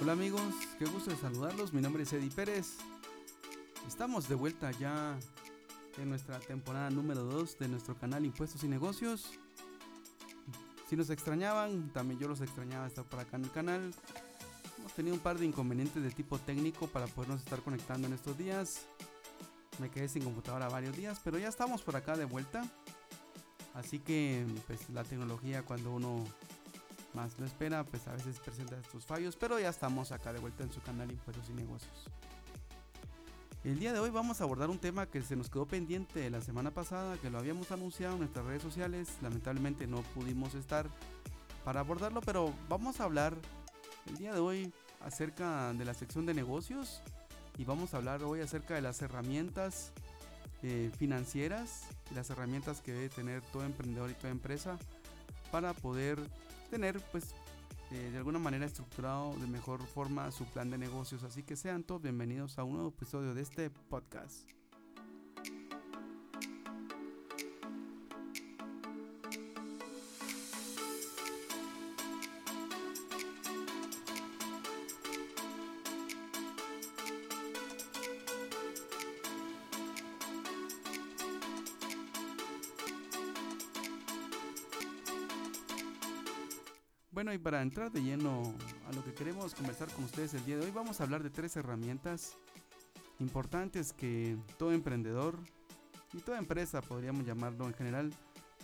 Hola amigos, qué gusto de saludarlos. Mi nombre es Eddie Pérez. Estamos de vuelta ya en nuestra temporada número 2 de nuestro canal Impuestos y Negocios. Si nos extrañaban, también yo los extrañaba estar por acá en el canal. Hemos tenido un par de inconvenientes de tipo técnico para podernos estar conectando en estos días. Me quedé sin computadora varios días, pero ya estamos por acá de vuelta. Así que pues la tecnología cuando uno más lo espera, pues a veces presenta estos fallos, pero ya estamos acá de vuelta en su canal Impuestos y Negocios. El día de hoy vamos a abordar un tema que se nos quedó pendiente la semana pasada, que lo habíamos anunciado en nuestras redes sociales, lamentablemente no pudimos estar para abordarlo, pero vamos a hablar el día de hoy acerca de la sección de negocios y vamos a hablar hoy acerca de las herramientas eh, financieras las herramientas que debe tener todo emprendedor y toda empresa para poder tener pues eh, de alguna manera estructurado de mejor forma su plan de negocios. Así que sean todos bienvenidos a un nuevo episodio de este podcast. Bueno, y para entrar de lleno a lo que queremos conversar con ustedes el día de hoy, vamos a hablar de tres herramientas importantes que todo emprendedor y toda empresa, podríamos llamarlo en general,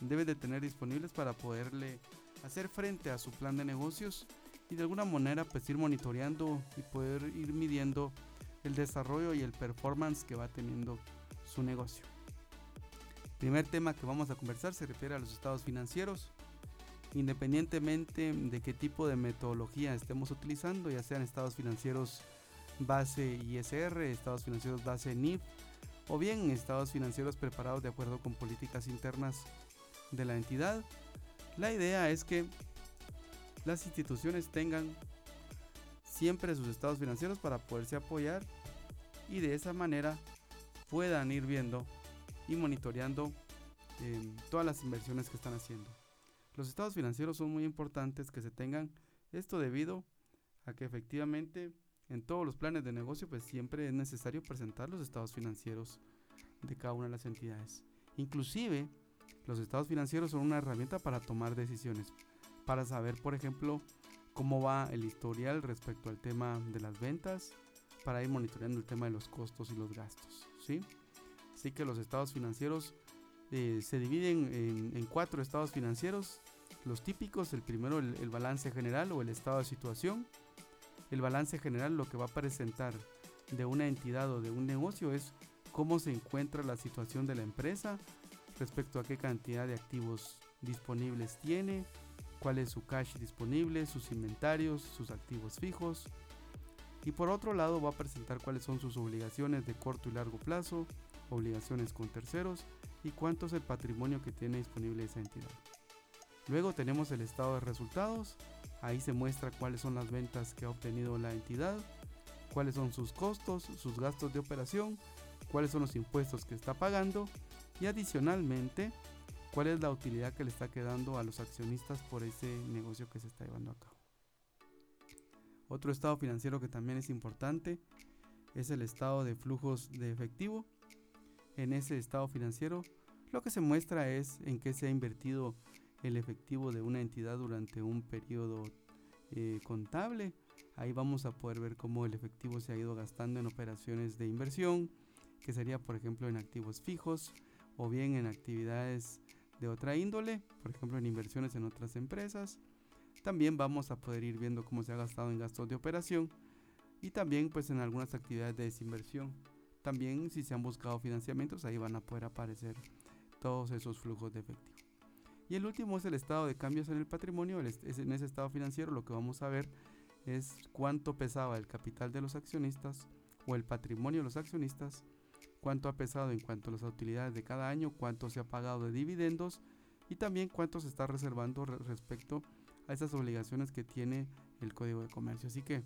debe de tener disponibles para poderle hacer frente a su plan de negocios y de alguna manera pues ir monitoreando y poder ir midiendo el desarrollo y el performance que va teniendo su negocio. primer tema que vamos a conversar se refiere a los estados financieros independientemente de qué tipo de metodología estemos utilizando, ya sean estados financieros base ISR, estados financieros base NIF o bien estados financieros preparados de acuerdo con políticas internas de la entidad. La idea es que las instituciones tengan siempre sus estados financieros para poderse apoyar y de esa manera puedan ir viendo y monitoreando eh, todas las inversiones que están haciendo. Los estados financieros son muy importantes que se tengan esto debido a que efectivamente en todos los planes de negocio pues siempre es necesario presentar los estados financieros de cada una de las entidades. Inclusive los estados financieros son una herramienta para tomar decisiones, para saber por ejemplo cómo va el historial respecto al tema de las ventas, para ir monitoreando el tema de los costos y los gastos. ¿sí? Así que los estados financieros eh, se dividen en, cuatro estados financieros. Los típicos, el primero el, balance general o el estado de situación. El balance general lo que va a presentar de una entidad o de un negocio es cómo se encuentra la situación de la empresa respecto a qué cantidad de activos disponibles tiene, cuál es su cash disponible, sus inventarios, sus activos fijos. Y por otro lado va a presentar cuáles son sus obligaciones de corto y largo plazo, obligaciones con terceros y cuánto es el patrimonio que tiene disponible esa entidad. Luego tenemos el estado de resultados, ahí se muestra cuáles son las ventas que ha obtenido la entidad, cuáles son sus costos, sus gastos de operación, cuáles son los impuestos que está pagando y adicionalmente cuál es la utilidad que le está quedando a los accionistas por ese negocio que se está llevando a cabo. Otro estado financiero que también es importante es el estado de flujos de efectivo, en ese estado financiero, lo que se muestra es en qué se ha invertido el efectivo de una entidad durante un periodo eh, contable. Ahí vamos a poder ver cómo el efectivo se ha ido gastando en operaciones de inversión, que sería por ejemplo en activos fijos o bien en actividades de otra índole, por ejemplo en inversiones en otras empresas. También vamos a poder ir viendo cómo se ha gastado en gastos de operación y también pues en algunas actividades de desinversión. También si se han buscado financiamientos, ahí van a poder aparecer todos esos flujos de efectivo. Y el último es el estado de cambios en el patrimonio. en ese estado financiero lo que vamos a ver es cuánto pesaba el capital de los accionistas o el patrimonio de los accionistas, cuánto ha pesado en cuanto a las utilidades de cada año, cuánto se ha pagado de dividendos y también cuánto se está reservando respecto a esas obligaciones que tiene el Código de Comercio. Así que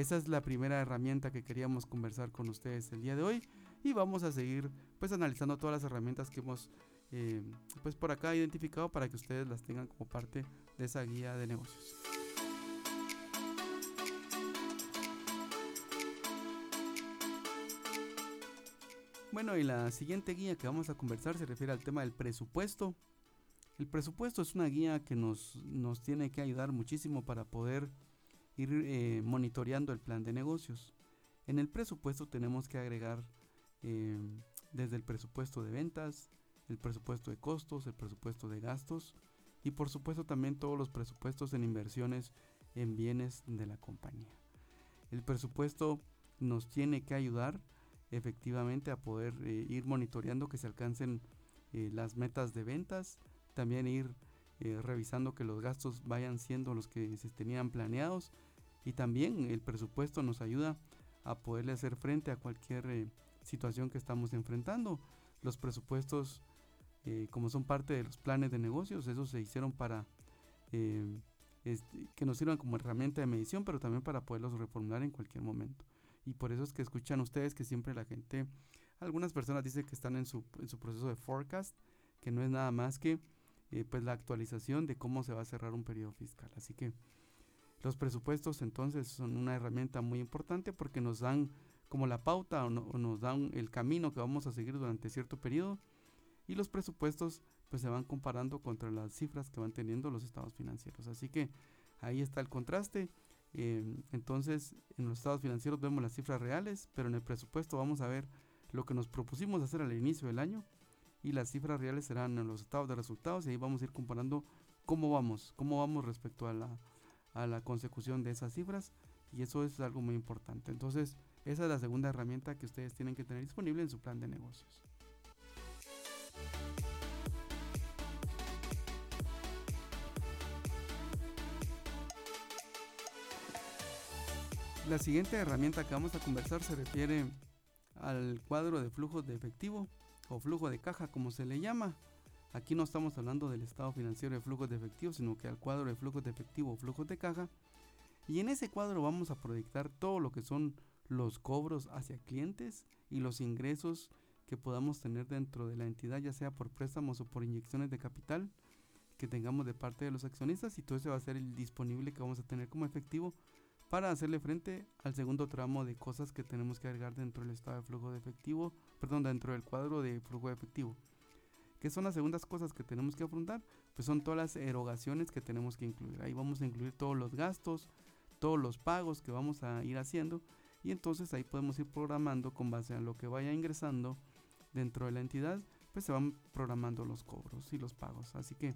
esa es la primera herramienta que queríamos conversar con ustedes el día de hoy y vamos a seguir pues analizando todas las herramientas que hemos eh, pues por acá identificado para que ustedes las tengan como parte de esa guía de negocios. Bueno, y la siguiente guía que vamos a conversar se refiere al tema del presupuesto. El presupuesto es una guía que nos, nos tiene que ayudar muchísimo para poder ir eh, monitoreando el plan de negocios. En el presupuesto tenemos que agregar eh, desde el presupuesto de ventas, el presupuesto de costos, el presupuesto de gastos y por supuesto también todos los presupuestos en inversiones en bienes de la compañía. El presupuesto nos tiene que ayudar efectivamente a poder eh, ir monitoreando que se alcancen las metas de ventas, también ir revisando que los gastos vayan siendo los que se tenían planeados y también el presupuesto nos ayuda a poderle hacer frente a cualquier situación que estamos enfrentando. Los presupuestos, como son parte de los planes de negocios, esos se hicieron para este, que nos sirvan como herramienta de medición, pero también para poderlos reformular en cualquier momento. Y por eso es que escuchan ustedes que siempre la gente, algunas personas dicen que están en su, en su proceso de forecast, que no es nada más que eh, pues la actualización de cómo se va a cerrar un periodo fiscal. Así que los presupuestos entonces son una herramienta muy importante porque nos dan como la pauta o, nos dan el camino que vamos a seguir durante cierto periodo y los presupuestos pues se van comparando contra las cifras que van teniendo los estados financieros. Así que ahí está el contraste Em, entonces, en los estados financieros vemos las cifras reales, pero en el presupuesto vamos a ver lo que nos propusimos hacer al inicio del año y las cifras reales serán en los estados de resultados y ahí vamos a ir comparando cómo vamos, cómo vamos respecto a la, a la consecución de esas cifras y eso es algo muy importante. Entonces, esa es la segunda herramienta que ustedes tienen que tener disponible en su plan de negocios. La siguiente herramienta que vamos a conversar se refiere al cuadro de flujos de efectivo o flujo de caja como se le llama. Aquí no estamos hablando del estado financiero de flujos de efectivo, sino que al cuadro de flujos de efectivo o flujos de caja. Y en ese cuadro vamos a proyectar todo lo que son los cobros hacia clientes y los ingresos que podamos tener dentro de la entidad, ya sea por préstamos o por inyecciones de capital que tengamos de parte de los accionistas y todo eso va a ser el disponible que vamos a tener como efectivo para hacerle frente al segundo tramo de cosas que tenemos que agregar dentro del estado de flujo de efectivo, perdón, dentro del cuadro de flujo de efectivo. ¿Qué son las segundas cosas que tenemos que afrontar? Pues son todas las erogaciones que tenemos que incluir. Ahí vamos a incluir todos los gastos, todos los pagos que vamos a ir haciendo y entonces ahí podemos ir programando con base a lo que vaya ingresando dentro de la entidad, pues se van programando los cobros y los pagos. Así que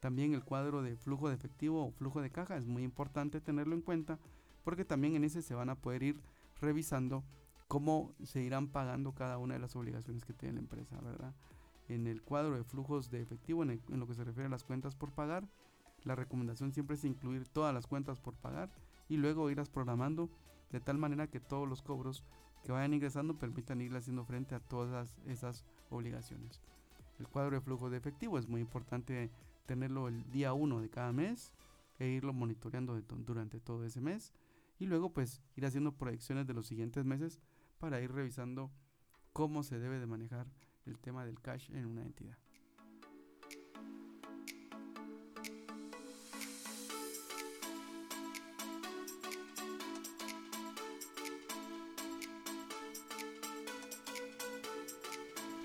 también el cuadro de flujo de efectivo o flujo de caja es muy importante tenerlo en cuenta porque también en ese se van a poder ir revisando cómo se irán pagando cada una de las obligaciones que tiene la empresa, ¿verdad? En el cuadro de flujos de efectivo, en, lo que se refiere a las cuentas por pagar, la recomendación siempre es incluir todas las cuentas por pagar y luego irlas programando de tal manera que todos los cobros que vayan ingresando permitan ir haciendo frente a todas esas obligaciones. El cuadro de flujo de efectivo es muy importante tenerlo el día 1 de cada mes e irlo monitoreando durante todo ese mes y luego pues ir haciendo proyecciones de los siguientes meses para ir revisando cómo se debe de manejar el tema del cash en una entidad.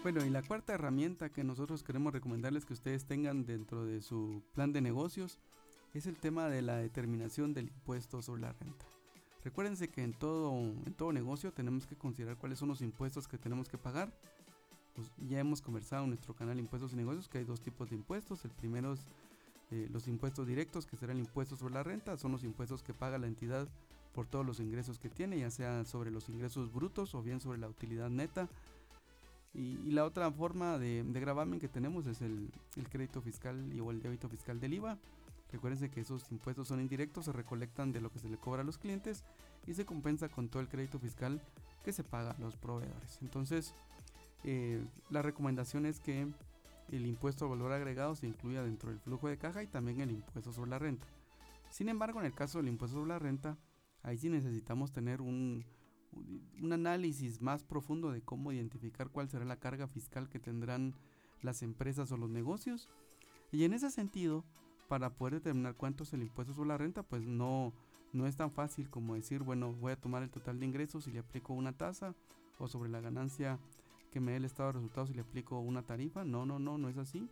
Bueno, y la cuarta herramienta que nosotros queremos recomendarles que ustedes tengan dentro de su plan de negocios es el tema de la determinación del impuesto sobre la renta. Recuérdense que en todo, en todo negocio tenemos que considerar cuáles son los impuestos que tenemos que pagar. Pues ya hemos conversado en nuestro canal Impuestos y Negocios que hay dos tipos de impuestos. El primero es eh, los impuestos directos, que será el impuesto sobre la renta. Son los impuestos que paga la entidad por todos los ingresos que tiene, ya sea sobre los ingresos brutos o bien sobre la utilidad neta. Y, la otra forma de, de, gravamen que tenemos es el, el crédito fiscal y o el débito fiscal del IVA Recuérdense que esos impuestos son indirectos, se recolectan de lo que se le cobra a los clientes y se compensa con todo el crédito fiscal que se paga a los proveedores. Entonces, eh, la recomendación es que el impuesto al valor agregado se incluya dentro del flujo de caja y también el impuesto sobre la renta. Sin embargo, en el caso del impuesto sobre la renta, ahí sí necesitamos tener un, un análisis más profundo de cómo identificar cuál será la carga fiscal que tendrán las empresas o los negocios. Y en ese sentido, para poder determinar cuánto es el impuesto sobre la renta, pues no, no es tan fácil como decir, bueno, voy a tomar el total de ingresos y le aplico una tasa o sobre la ganancia que me dé el estado de resultados y le aplico una tarifa. No, no, no, no es así.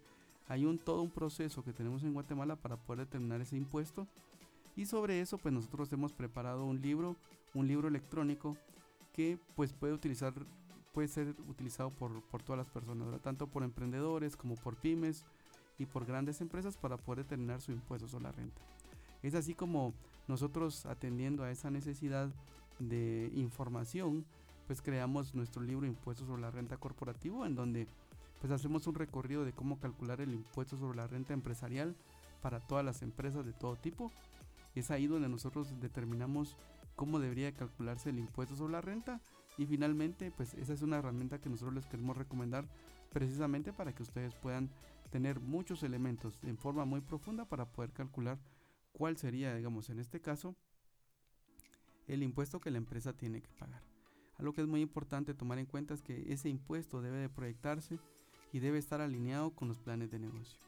Hay un todo un proceso que tenemos en Guatemala para poder determinar ese impuesto. Y sobre eso, pues nosotros hemos preparado un libro, un libro electrónico que pues puede utilizar puede ser utilizado por, por todas las personas, tanto por emprendedores como por pymes y por grandes empresas para poder determinar su impuesto sobre la renta. Es así como nosotros atendiendo a esa necesidad de información, pues creamos nuestro libro Impuestos sobre la Renta Corporativo, en donde pues hacemos un recorrido de cómo calcular el impuesto sobre la renta empresarial para todas las empresas de todo tipo. Es ahí donde nosotros determinamos cómo debería calcularse el impuesto sobre la renta y finalmente pues esa es una herramienta que nosotros les queremos recomendar precisamente para que ustedes puedan tener muchos elementos en forma muy profunda para poder calcular cuál sería, digamos, en este caso, el impuesto que la empresa tiene que pagar. Algo que es muy importante tomar en cuenta es que ese impuesto debe de proyectarse y debe estar alineado con los planes de negocio.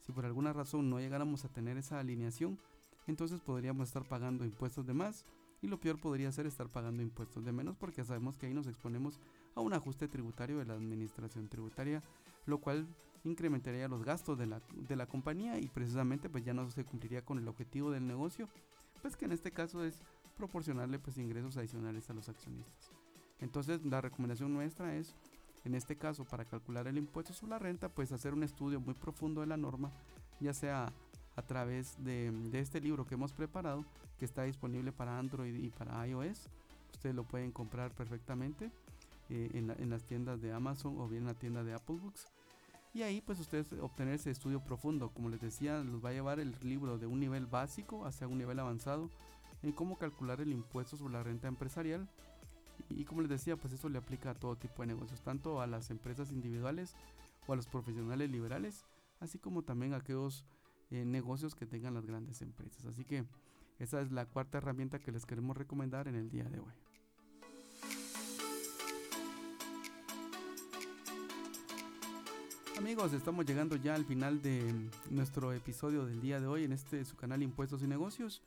Si por alguna razón no llegáramos a tener esa alineación, entonces podríamos estar pagando impuestos de más y lo peor podría ser estar pagando impuestos de menos porque sabemos que ahí nos exponemos a un ajuste tributario de la administración tributaria, lo cual incrementaría los gastos de la, de la compañía y precisamente pues ya no se cumpliría con el objetivo del negocio, pues que en este caso es proporcionarle pues ingresos adicionales a los accionistas. Entonces la recomendación nuestra es, en este caso para calcular el impuesto sobre la renta, pues hacer un estudio muy profundo de la norma, ya sea a través de, este libro que hemos preparado, que está disponible para Android y para iOS. Ustedes lo pueden comprar perfectamente eh, en, las tiendas de Amazon o bien en la tienda de Apple Books. Y ahí pues ustedes obtener ese estudio profundo. Como les decía, los va a llevar el libro de un nivel básico hacia un nivel avanzado en cómo calcular el impuesto sobre la renta empresarial. Y como les decía, pues eso le aplica a todo tipo de negocios, tanto a las empresas individuales o a los profesionales liberales, así como también a aquellos eh, negocios que tengan las grandes empresas. Así que esa es la cuarta herramienta que les queremos recomendar en el día de hoy. Amigos, estamos llegando ya al final de nuestro episodio del día de hoy en este su canal Impuestos y Negocios.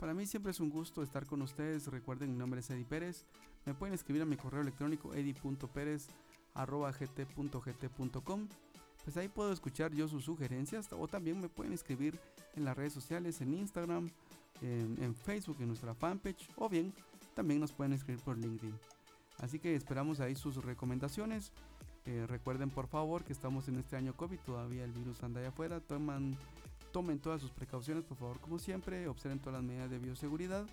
Para mí siempre es un gusto estar con ustedes. Recuerden, mi nombre es Eddie Pérez. Me pueden escribir a mi correo electrónico eddy.perez.gt.gt.com pues ahí puedo escuchar yo sus sugerencias o también me pueden escribir en las redes sociales, en Instagram, en, Facebook, en nuestra fanpage o bien también nos pueden escribir por LinkedIn. Así que esperamos ahí sus recomendaciones. Eh, recuerden por favor que estamos en este año COVID, todavía el virus anda allá afuera. Toman, tomen todas sus precauciones por favor como siempre, observen todas las medidas de bioseguridad.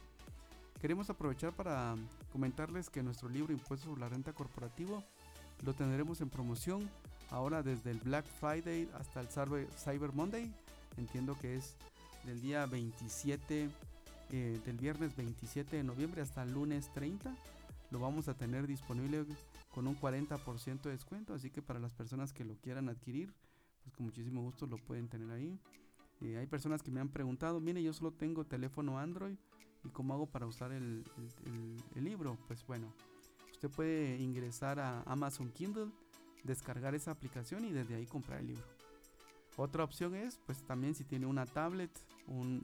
Queremos aprovechar para comentarles que nuestro libro Impuestos sobre la Renta Corporativo lo tendremos en promoción ahora desde el Black Friday hasta el Cyber Monday. Entiendo que es del día 27, eh, del viernes 27 de noviembre hasta el lunes 30. Lo vamos a tener disponible con un 40% de descuento. Así que para las personas que lo quieran adquirir, pues con muchísimo gusto lo pueden tener ahí. Eh, hay personas que me han preguntado, mire, yo solo tengo teléfono Android y cómo hago para usar el, libro. Pues bueno, usted puede ingresar a Amazon Kindle descargar esa aplicación y desde ahí comprar el libro. Otra opción es, pues también si tiene una tablet, un,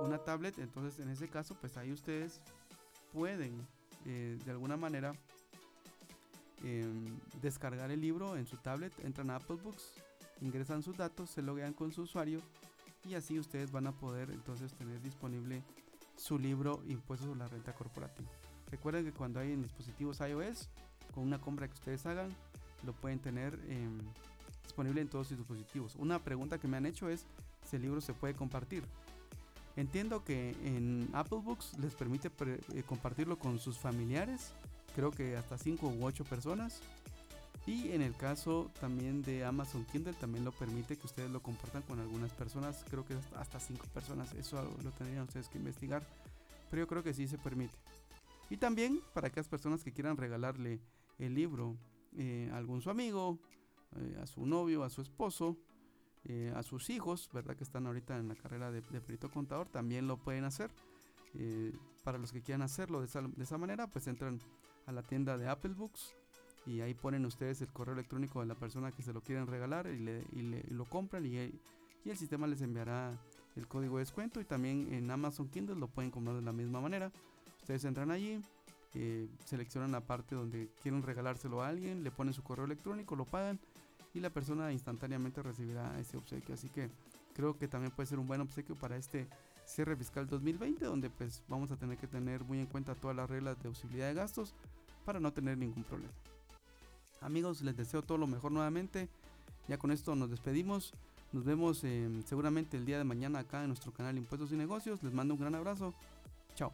una tablet, entonces en ese caso, pues ahí ustedes pueden eh, de alguna manera em, descargar el libro en su tablet, entran a Apple Books, ingresan sus datos, se loguean con su usuario y así ustedes van a poder entonces tener disponible su libro Impuestos sobre la Renta Corporativa. Recuerden que cuando hay en dispositivos iOS, con una compra que ustedes hagan, lo pueden tener em, disponible en todos sus dispositivos. Una pregunta que me han hecho es si el libro se puede compartir. Entiendo que en Apple Books les permite eh, compartirlo con sus familiares, creo que hasta 5 u 8 personas. Y en el caso también de Amazon Kindle también lo permite que ustedes lo compartan con algunas personas, creo que hasta 5 personas, eso lo tendrían ustedes que investigar, pero yo creo que sí se permite. Y también para aquellas personas que quieran regalarle el libro eh, algún su amigo, eh, a su novio, a su esposo, eh, a sus hijos, ¿verdad? Que están ahorita en la carrera de, perito contador, también lo pueden hacer. para los que quieran hacerlo de esa, manera, pues entran a la tienda de Apple Books y ahí ponen ustedes el correo electrónico de la persona que se lo quieren regalar y, le, lo compran y, y, el sistema les enviará el código de descuento y también en Amazon Kindle lo pueden comprar de la misma manera. Ustedes entran allí, eh, seleccionan la parte donde quieren regalárselo a alguien, le ponen su correo electrónico, lo pagan y la persona instantáneamente recibirá ese obsequio. Así que creo que también puede ser un buen obsequio para este cierre fiscal 2020, donde pues vamos a tener que tener muy en cuenta todas las reglas de posibilidad de gastos para no tener ningún problema. Amigos, les deseo todo lo mejor nuevamente. Ya con esto nos despedimos. Nos vemos eh, seguramente el día de mañana acá en nuestro canal Impuestos y Negocios. Les mando un gran abrazo. Chao.